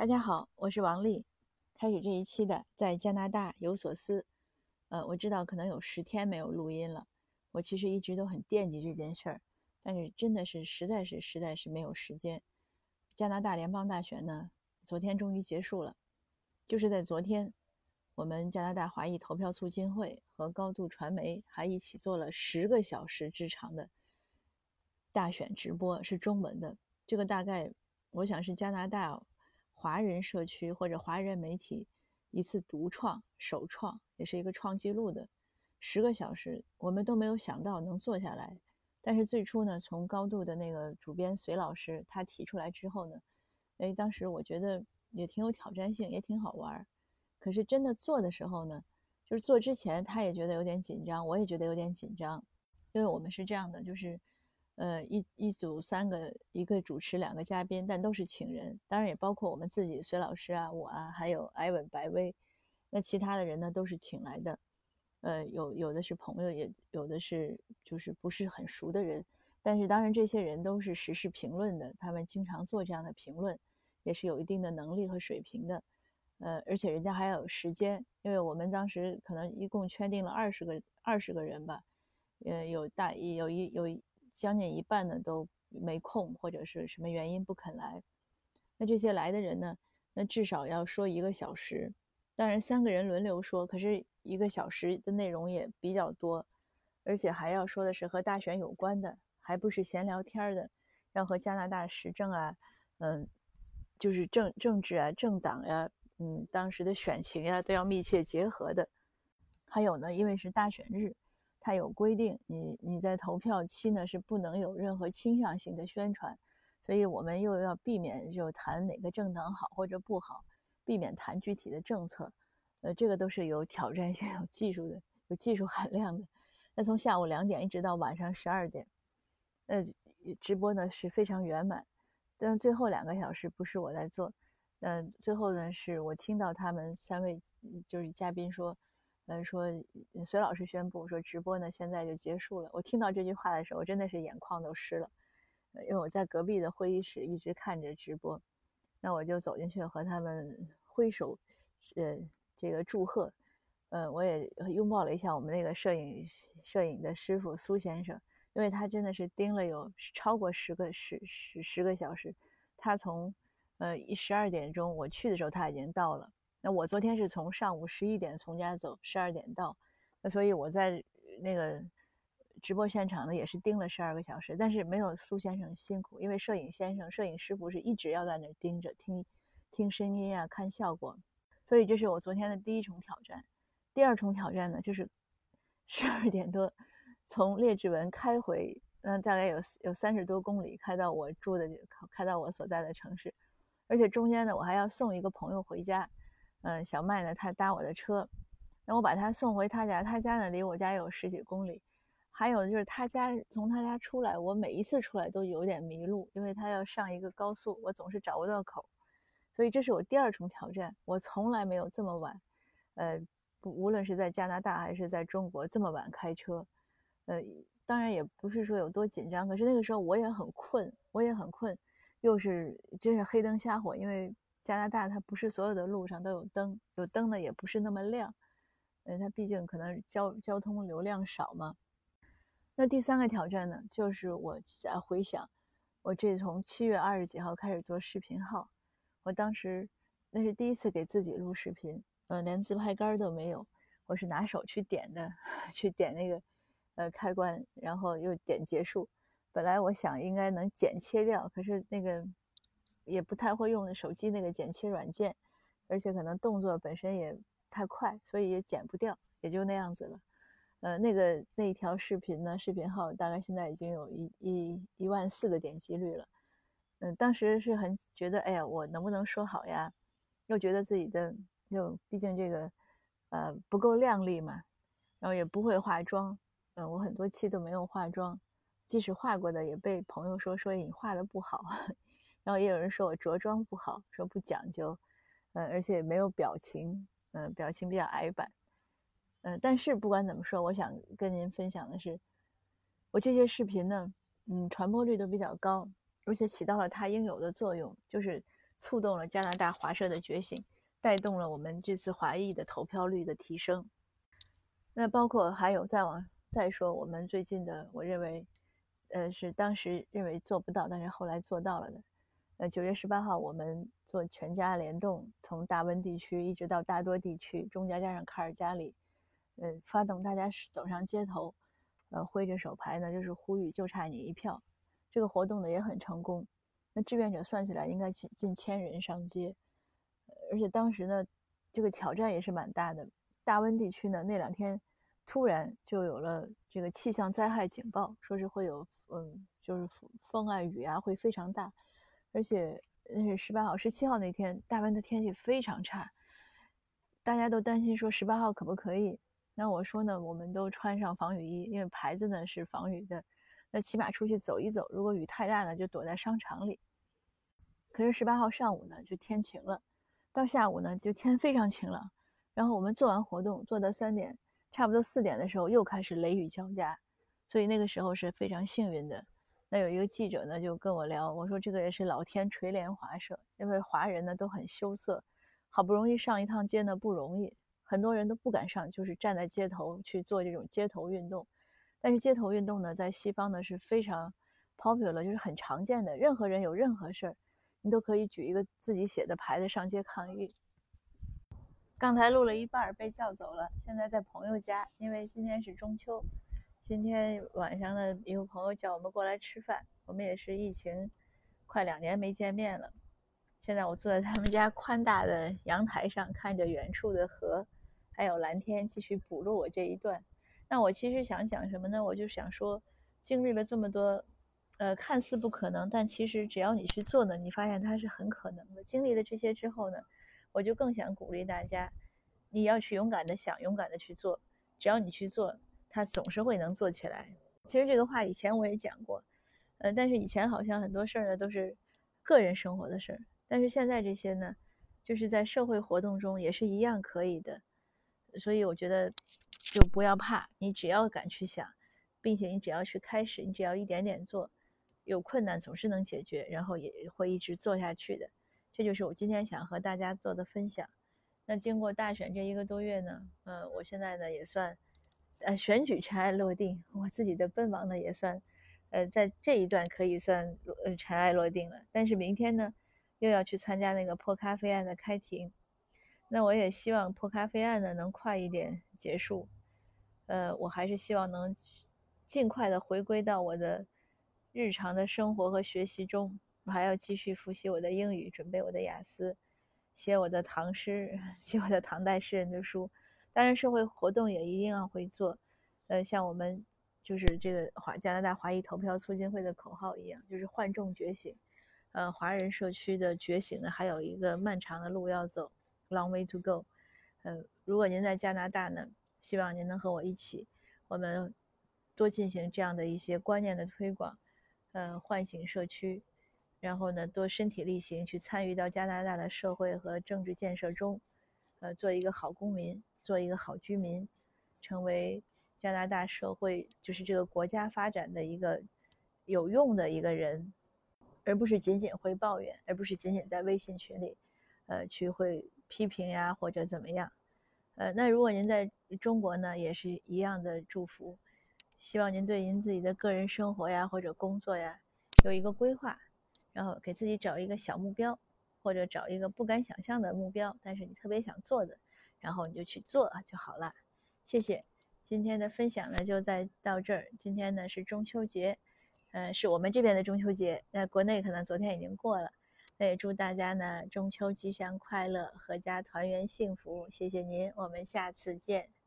大家好，我是王丽。开始这一期的在加拿大有所思。呃，我知道可能有十天没有录音了。我其实一直都很惦记这件事儿，但是真的是实在是实在是没有时间。加拿大联邦大选呢，昨天终于结束了。就是在昨天，我们加拿大华裔投票促进会和高度传媒还一起做了十个小时之长的大选直播，是中文的。这个大概我想是加拿大。华人社区或者华人媒体一次独创、首创，也是一个创纪录的十个小时，我们都没有想到能做下来。但是最初呢，从高度的那个主编隋老师他提出来之后呢，哎，当时我觉得也挺有挑战性，也挺好玩儿。可是真的做的时候呢，就是做之前他也觉得有点紧张，我也觉得有点紧张，因为我们是这样的，就是。呃，一一组三个，一个主持，两个嘉宾，但都是请人，当然也包括我们自己，隋老师啊，我啊，还有艾文、白薇，那其他的人呢都是请来的，呃，有有的是朋友，也有的是就是不是很熟的人，但是当然这些人都是时事评论的，他们经常做这样的评论，也是有一定的能力和水平的，呃，而且人家还有时间，因为我们当时可能一共圈定了二十个二十个人吧，呃，有大有一有。将近一半呢都没空，或者是什么原因不肯来。那这些来的人呢，那至少要说一个小时。当然三个人轮流说，可是一个小时的内容也比较多，而且还要说的是和大选有关的，还不是闲聊天的，要和加拿大时政啊，嗯，就是政政治啊、政党呀，嗯，当时的选情呀都要密切结合的。还有呢，因为是大选日。它有规定，你你在投票期呢是不能有任何倾向性的宣传，所以我们又要避免就谈哪个政党好或者不好，避免谈具体的政策，呃，这个都是有挑战性、有技术的、有技术含量的。那从下午两点一直到晚上十二点，呃，直播呢是非常圆满，但最后两个小时不是我在做，嗯，最后呢是我听到他们三位就是嘉宾说。呃，说隋老师宣布说直播呢现在就结束了。我听到这句话的时候，我真的是眼眶都湿了，因为我在隔壁的会议室一直看着直播，那我就走进去和他们挥手，呃，这个祝贺，呃，我也拥抱了一下我们那个摄影摄影的师傅苏先生，因为他真的是盯了有超过十个十十十个小时，他从呃一十二点钟我去的时候他已经到了。那我昨天是从上午十一点从家走，十二点到，那所以我在那个直播现场呢也是盯了十二个小时，但是没有苏先生辛苦，因为摄影先生、摄影师傅是一直要在那儿盯着听听声音啊、看效果，所以这是我昨天的第一重挑战。第二重挑战呢，就是 十二点多从列治文开回，嗯，大概有有三十多公里，开到我住的开到我所在的城市，而且中间呢我还要送一个朋友回家。嗯，小麦呢，他搭我的车，那我把他送回他家，他家呢离我家有十几公里。还有就是他家从他家出来，我每一次出来都有点迷路，因为他要上一个高速，我总是找不到口。所以这是我第二重挑战，我从来没有这么晚，呃，不，无论是在加拿大还是在中国这么晚开车。呃，当然也不是说有多紧张，可是那个时候我也很困，我也很困，又是真是黑灯瞎火，因为。加拿大它不是所有的路上都有灯，有灯的也不是那么亮，呃，它毕竟可能交交通流量少嘛。那第三个挑战呢，就是我在回想，我这从七月二十几号开始做视频号，我当时那是第一次给自己录视频，呃，连自拍杆都没有，我是拿手去点的，去点那个呃开关，然后又点结束。本来我想应该能剪切掉，可是那个。也不太会用手机那个剪切软件，而且可能动作本身也太快，所以也剪不掉，也就那样子了。呃，那个那一条视频呢，视频号大概现在已经有一一一万四的点击率了。嗯，当时是很觉得，哎呀，我能不能说好呀？又觉得自己的，就毕竟这个，呃，不够靓丽嘛，然后也不会化妆。嗯，我很多期都没有化妆，即使化过的，也被朋友说说你画的不好。然后也有人说我着装不好，说不讲究，嗯，而且没有表情，嗯，表情比较矮板，嗯，但是不管怎么说，我想跟您分享的是，我这些视频呢，嗯，传播率都比较高，而且起到了它应有的作用，就是触动了加拿大华社的觉醒，带动了我们这次华裔的投票率的提升。那包括还有再往再说，我们最近的，我认为，呃，是当时认为做不到，但是后来做到了的。呃，九月十八号，我们做全家联动，从大温地区一直到大多地区，中加加上卡尔加里，呃，发动大家走上街头，呃，挥着手牌呢，就是呼吁就差你一票。这个活动呢也很成功。那志愿者算起来应该近近千人上街，而且当时呢，这个挑战也是蛮大的。大温地区呢那两天突然就有了这个气象灾害警报，说是会有嗯，就是风啊雨啊会非常大，而且那是十八号、十七号那天，大温的天气非常差，大家都担心说十八号可不可以？那我说呢，我们都穿上防雨衣，因为牌子呢是防雨的。那起码出去走一走，如果雨太大呢，就躲在商场里。可是十八号上午呢，就天晴了，到下午呢，就天 非常晴朗。然后我们做完活动，做到三点，差不多四点的时候，又开始雷雨交加，所以那个时候是非常幸运的。那有一个记者呢，就跟我聊，我说这个也是老天垂怜华社，因为华人呢都很羞涩，好不容易上一趟街呢不容易，很多人都不敢上，就是站在街头去做这种街头运动。但是街头运动呢，在西方呢是非常 popular，就是很常见的。任何人有任何事儿，你都可以举一个自己写的牌子上街抗议。刚才录了一半被叫走了，现在在朋友家，因为今天是中秋。今天晚上呢，一个朋友叫我们过来吃饭，我们也是疫情快两年没见面了。现在我坐在他们家宽大的阳台上，看着远处的河，还有蓝天，继续补录我这一段。那我其实想讲什么呢？我就想说，经历了这么多，呃，看似不可能，但其实只要你去做呢，你发现它是很可能的。经历了这些之后呢，我就更想鼓励大家，你要去勇敢的想，勇敢的去做。只要你去做，他总是会能做起来。其实这个话以前我也讲过，呃，但是以前好像很多事儿呢都是个人生活的事儿，但是现在这些呢，就是在社会活动中也是一样可以的。所以我觉得。就不要怕，你只要敢去想，并且你只要去开始，你只要一点点做，有困难总是能解决，然后也会一直做下去的。这就是我今天想和大家做的分享。那经过大选这一个多月呢，呃，我现在呢也算，呃，选举尘埃落定，我自己的奔忙呢也算，呃，在这一段可以算呃尘埃落定了。但是明天呢，又要去参加那个破咖啡案的开庭，那我也希望破咖啡案呢能快一点结束。呃，我还是希望能尽快的回归到我的日常的生活和学习中。我还要继续复习我的英语，准备我的雅思，写我的唐诗，写我的唐代诗人的书。当然，社会活动也一定要会做。呃，像我们就是这个华加拿大华裔投票促进会的口号一样，就是换众觉醒。呃，华人社区的觉醒呢，还有一个漫长的路要走，long way to go。呃，如果您在加拿大呢？希望您能和我一起，我们多进行这样的一些观念的推广，呃，唤醒社区，然后呢，多身体力行去参与到加拿大的社会和政治建设中，呃，做一个好公民，做一个好居民，成为加拿大社会就是这个国家发展的一个有用的一个人，而不是仅仅会抱怨，而不是仅仅在微信群里，呃，去会批评呀或者怎么样。呃，那如果您在中国呢，也是一样的祝福，希望您对您自己的个人生活呀或者工作呀有一个规划，然后给自己找一个小目标，或者找一个不敢想象的目标，但是你特别想做的，然后你就去做就好了。谢谢，今天的分享呢就在到这儿。今天呢是中秋节，呃，是我们这边的中秋节，那国内可能昨天已经过了。那也祝大家呢中秋吉祥快乐，阖家团圆幸福。谢谢您，我们下次见。